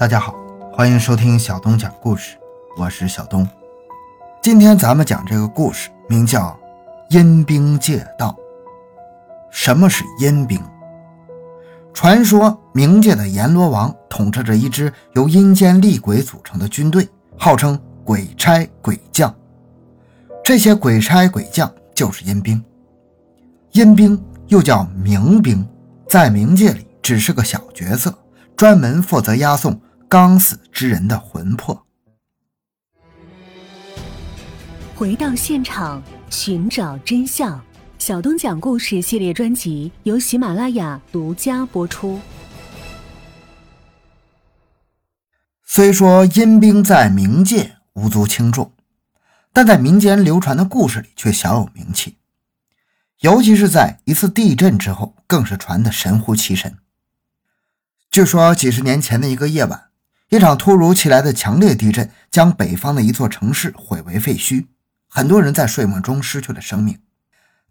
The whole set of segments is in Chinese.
大家好，欢迎收听小东讲故事，我是小东。今天咱们讲这个故事，名叫《阴兵借道》。什么是阴兵？传说冥界的阎罗王统治着一支由阴间厉鬼组成的军队，号称鬼差鬼将。这些鬼差鬼将就是阴兵。阴兵又叫冥兵，在冥界里只是个小角色，专门负责押送。刚死之人的魂魄。回到现场，寻找真相。小东讲故事系列专辑由喜马拉雅独家播出。虽说阴兵在冥界无足轻重，但在民间流传的故事里却小有名气。尤其是在一次地震之后，更是传得神乎其神。据说几十年前的一个夜晚。一场突如其来的强烈地震将北方的一座城市毁为废墟，很多人在睡梦中失去了生命。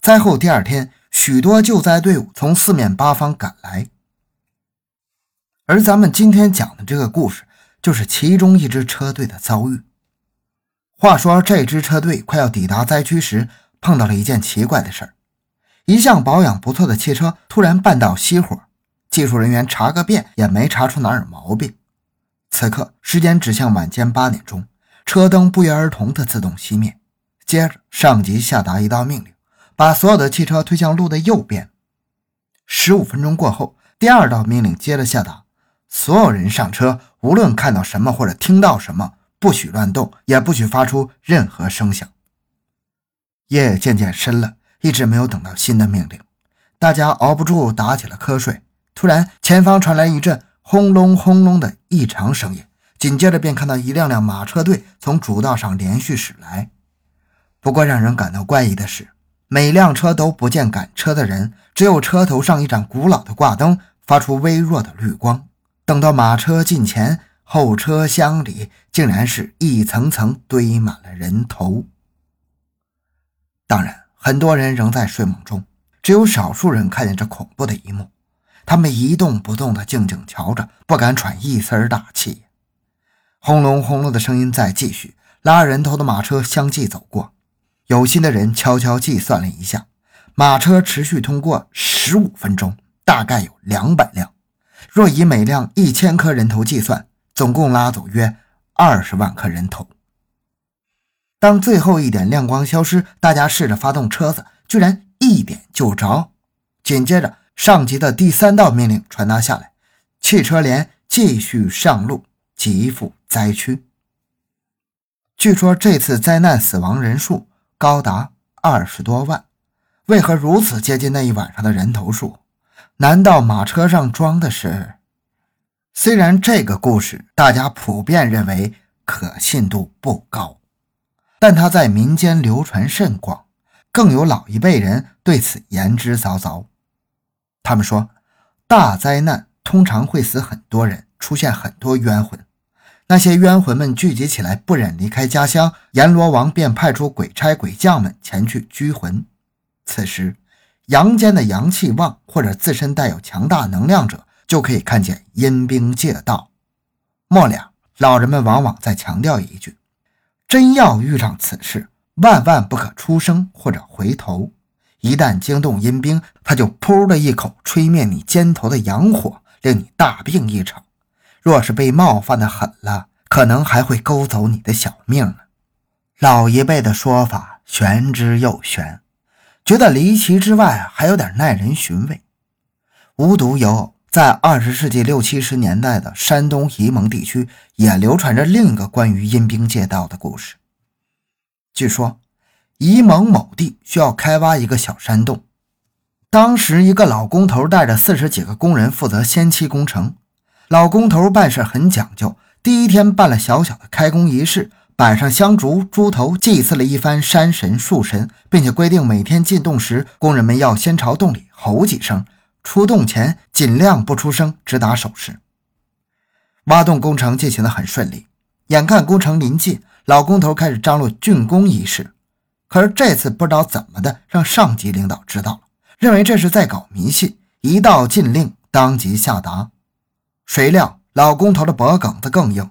灾后第二天，许多救灾队伍从四面八方赶来。而咱们今天讲的这个故事，就是其中一支车队的遭遇。话说，这支车队快要抵达灾区时，碰到了一件奇怪的事儿：一向保养不错的汽车突然半道熄火，技术人员查个遍也没查出哪儿有毛病。此刻时间指向晚间八点钟，车灯不约而同的自动熄灭。接着，上级下达一道命令，把所有的汽车推向路的右边。十五分钟过后，第二道命令接着下达：所有人上车，无论看到什么或者听到什么，不许乱动，也不许发出任何声响。夜渐渐深了，一直没有等到新的命令，大家熬不住，打起了瞌睡。突然，前方传来一阵。轰隆轰隆的异常声音，紧接着便看到一辆辆马车队从主道上连续驶来。不过，让人感到怪异的是，每辆车都不见赶车的人，只有车头上一盏古老的挂灯发出微弱的绿光。等到马车近前，后车厢里竟然是一层层堆满了人头。当然，很多人仍在睡梦中，只有少数人看见这恐怖的一幕。他们一动不动地静静瞧着，不敢喘一丝大气。轰隆轰隆的声音在继续，拉人头的马车相继走过。有心的人悄悄计算了一下，马车持续通过十五分钟，大概有两百辆。若以每辆一千颗人头计算，总共拉走约二十万颗人头。当最后一点亮光消失，大家试着发动车子，居然一点就着。紧接着。上级的第三道命令传达下来，汽车连继续上路，急赴灾区。据说这次灾难死亡人数高达二十多万，为何如此接近那一晚上的人头数？难道马车上装的是？虽然这个故事大家普遍认为可信度不高，但它在民间流传甚广，更有老一辈人对此言之凿凿。他们说，大灾难通常会死很多人，出现很多冤魂。那些冤魂们聚集起来，不忍离开家乡，阎罗王便派出鬼差鬼将们前去拘魂。此时，阳间的阳气旺，或者自身带有强大能量者，就可以看见阴兵借道。末了，老人们往往再强调一句：真要遇上此事，万万不可出声或者回头。一旦惊动阴兵，他就噗的一口吹灭你肩头的阳火，令你大病一场。若是被冒犯的狠了，可能还会勾走你的小命呢。老一辈的说法玄之又玄，觉得离奇之外，还有点耐人寻味。无独有偶，在二十世纪六七十年代的山东沂蒙地区，也流传着另一个关于阴兵借道的故事。据说。沂蒙某地需要开挖一个小山洞，当时一个老工头带着四十几个工人负责先期工程。老工头办事很讲究，第一天办了小小的开工仪式，摆上香烛、猪头，祭祀了一番山神、树神，并且规定每天进洞时，工人们要先朝洞里吼几声，出洞前尽量不出声，只打手势。挖洞工程进行得很顺利，眼看工程临近，老工头开始张罗竣工仪式。可是这次不知道怎么的，让上级领导知道了，认为这是在搞迷信，一道禁令当即下达。谁料老工头的脖梗子更硬，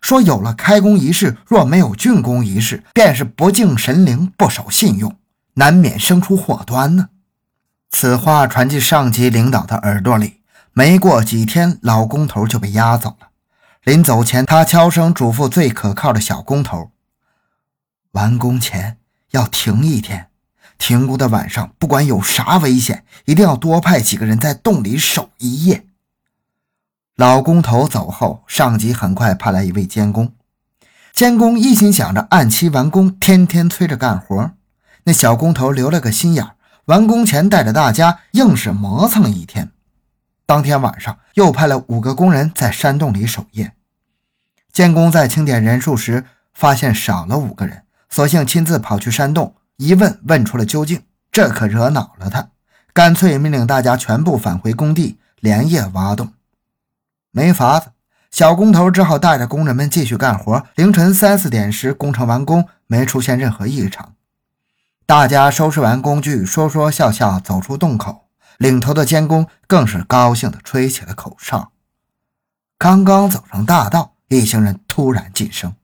说有了开工仪式，若没有竣工仪式，便是不敬神灵、不守信用，难免生出祸端呢。此话传进上级领导的耳朵里，没过几天，老工头就被押走了。临走前，他悄声嘱咐最可靠的小工头：完工前要停一天，停工的晚上，不管有啥危险，一定要多派几个人在洞里守一夜。老工头走后，上级很快派来一位监工。监工一心想着按期完工，天天催着干活。那小工头留了个心眼，完工前带着大家硬是磨蹭了一天。当天晚上，又派了五个工人在山洞里守夜。监工在清点人数时，发现少了五个人，索性亲自跑去山洞一问，问出了究竟。这可惹恼了他，干脆命令大家全部返回工地，连夜挖洞。没法子，小工头只好带着工人们继续干活。凌晨三四点时，工程完工，没出现任何异常。大家收拾完工具，说说笑笑走出洞口。领头的监工更是高兴地吹起了口哨。刚刚走上大道，一行人突然噤声，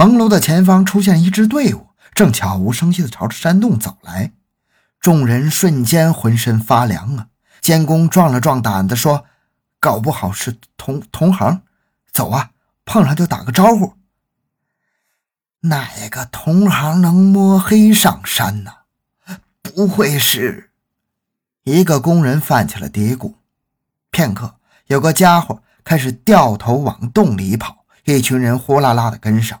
朦胧的前方出现一支队伍，正悄无声息地朝着山洞走来。众人瞬间浑身发凉啊！监工壮了壮胆子说。搞不好是同同行，走啊，碰上就打个招呼。哪个同行能摸黑上山呢？不会是？一个工人泛起了嘀咕。片刻，有个家伙开始掉头往洞里跑，一群人呼啦啦的跟上。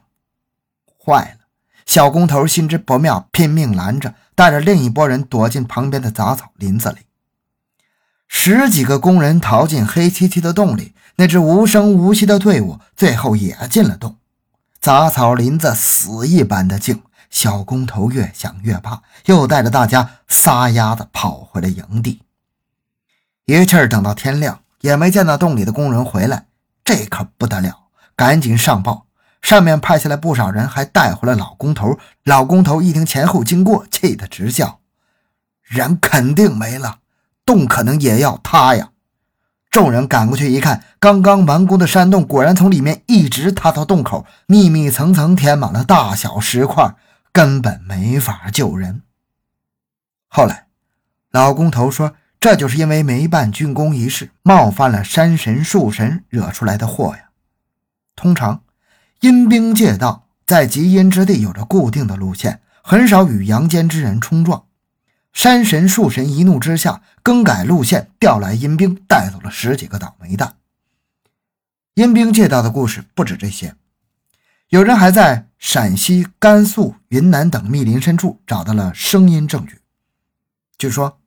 坏了！小工头心知不妙，拼命拦着，带着另一拨人躲进旁边的杂草林子里。十几个工人逃进黑漆漆的洞里，那支无声无息的队伍最后也进了洞。杂草林子死一般的静，小工头越想越怕，又带着大家撒丫子跑回了营地。一气等到天亮，也没见到洞里的工人回来，这可不得了，赶紧上报。上面派下来不少人，还带回了老工头。老工头一听前后经过，气得直叫：“人肯定没了。”洞可能也要塌呀！众人赶过去一看，刚刚完工的山洞果然从里面一直塌到洞口，密密层层填满了大小石块，根本没法救人。后来，老工头说，这就是因为没办竣工仪式，冒犯了山神树神，惹出来的祸呀。通常，阴兵借道在极阴之地有着固定的路线，很少与阳间之人冲撞。山神、树神一怒之下更改路线，调来阴兵，带走了十几个倒霉蛋。阴兵借道的故事不止这些，有人还在陕西、甘肃、云南等密林深处找到了声音证据。据说，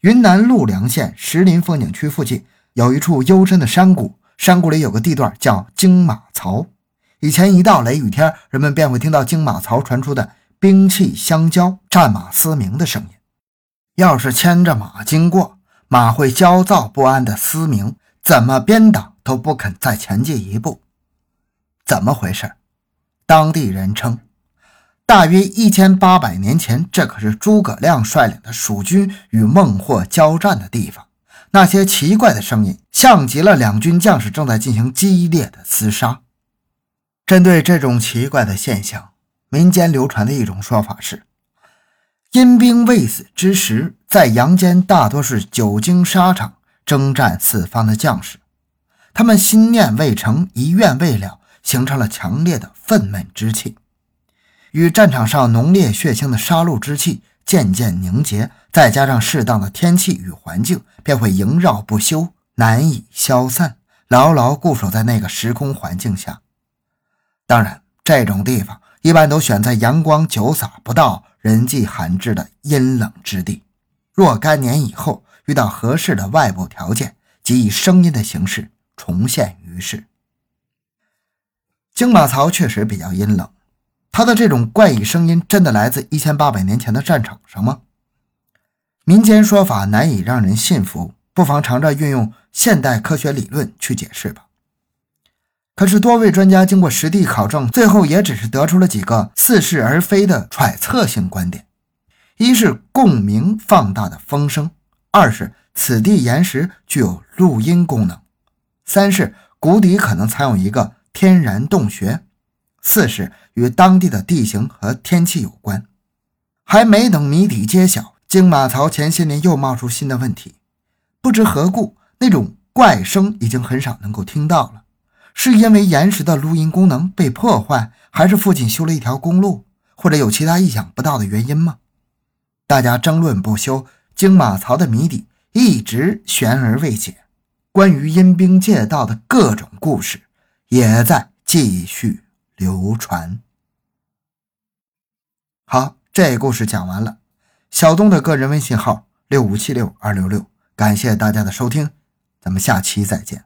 云南陆良县石林风景区附近有一处幽深的山谷，山谷里有个地段叫金马槽。以前一到雷雨天，人们便会听到金马槽传出的兵器相交、战马嘶鸣的声音。要是牵着马经过，马会焦躁不安的嘶鸣，怎么鞭打都不肯再前进一步。怎么回事？当地人称，大约一千八百年前，这可是诸葛亮率领的蜀军与孟获交战的地方。那些奇怪的声音，像极了两军将士正在进行激烈的厮杀。针对这种奇怪的现象，民间流传的一种说法是。阴兵未死之时，在阳间大多是久经沙场、征战四方的将士，他们心念未成，遗愿未了，形成了强烈的愤懑之气，与战场上浓烈血腥的杀戮之气渐渐凝结，再加上适当的天气与环境，便会萦绕不休，难以消散，牢牢固守在那个时空环境下。当然，这种地方一般都选在阳光久洒不到。人迹罕至的阴冷之地，若干年以后遇到合适的外部条件，即以声音的形式重现于世。京马槽确实比较阴冷，它的这种怪异声音真的来自一千八百年前的战场上吗？民间说法难以让人信服，不妨尝着运用现代科学理论去解释吧。可是，多位专家经过实地考证，最后也只是得出了几个似是而非的揣测性观点：一是共鸣放大的风声；二是此地岩石具有录音功能；三是谷底可能藏有一个天然洞穴；四是与当地的地形和天气有关。还没等谜底揭晓，京马槽前些年又冒出新的问题，不知何故，那种怪声已经很少能够听到了。是因为岩石的录音功能被破坏，还是附近修了一条公路，或者有其他意想不到的原因吗？大家争论不休，京马槽的谜底一直悬而未解。关于阴兵借道的各种故事，也在继续流传。好，这故事讲完了。小东的个人微信号六五七六二六六，感谢大家的收听，咱们下期再见。